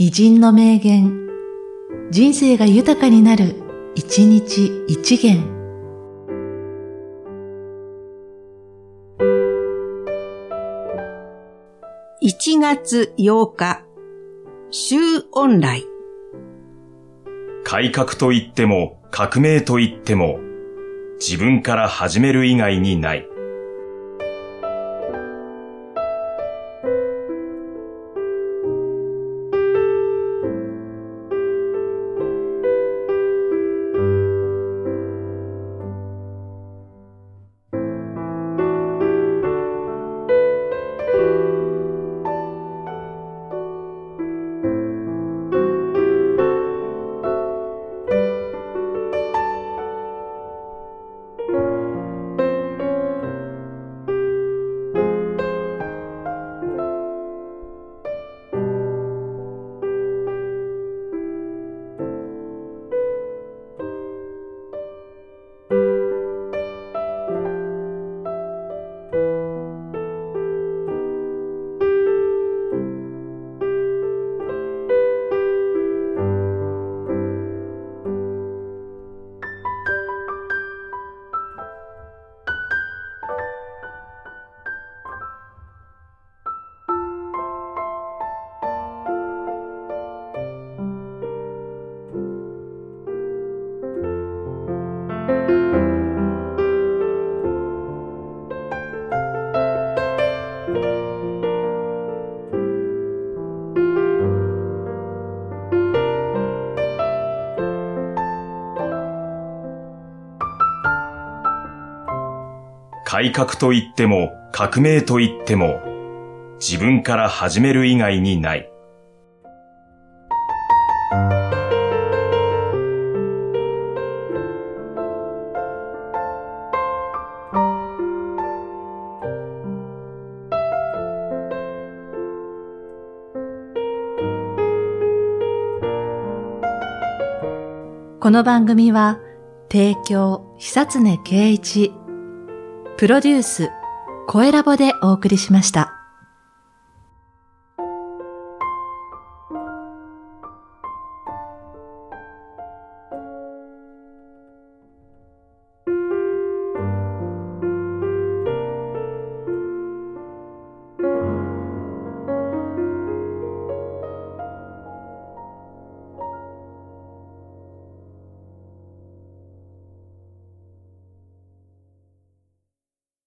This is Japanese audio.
偉人の名言、人生が豊かになる、一日一元。1月8日、週オンライン。改革と言っても、革命と言っても、自分から始める以外にない。改革と言っても、革命と言っても、自分から始める以外にない。この番組は、提供、久常圭一、プロデュース、声ラボでお送りしました。